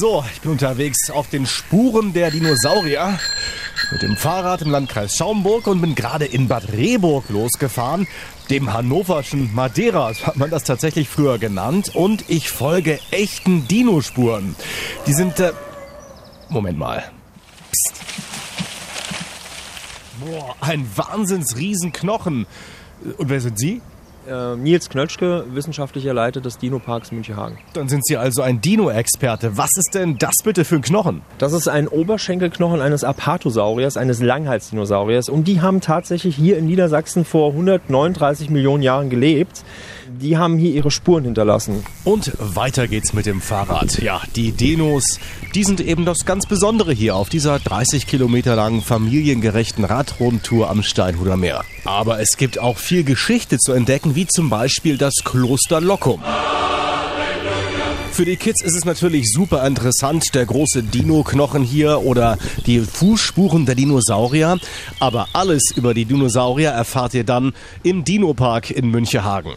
So, ich bin unterwegs auf den Spuren der Dinosaurier mit dem Fahrrad im Landkreis Schaumburg und bin gerade in Bad Rehburg losgefahren, dem hannoverschen Madeira, so hat man das tatsächlich früher genannt. Und ich folge echten Dinospuren. Die sind... Äh Moment mal. Psst. Boah, ein Wahnsinnsriesenknochen. Und wer sind Sie? Äh, Nils Knötschke, wissenschaftlicher Leiter des Dino-Parks Münchehagen. Dann sind Sie also ein Dino-Experte. Was ist denn das bitte für ein Knochen? Das ist ein Oberschenkelknochen eines Apatosauriers, eines Langhalsdinosauriers. Und die haben tatsächlich hier in Niedersachsen vor 139 Millionen Jahren gelebt. Die haben hier ihre Spuren hinterlassen. Und weiter geht's mit dem Fahrrad. Ja, die Dinos, die sind eben das ganz Besondere hier auf dieser 30 Kilometer langen familiengerechten Radrundtour am Steinhuder Meer. Aber es gibt auch viel Geschichte zu entdecken, wie zum Beispiel das Kloster Lockum. Für die Kids ist es natürlich super interessant, der große Dino-Knochen hier oder die Fußspuren der Dinosaurier. Aber alles über die Dinosaurier erfahrt ihr dann im Dino-Park in Münchehagen.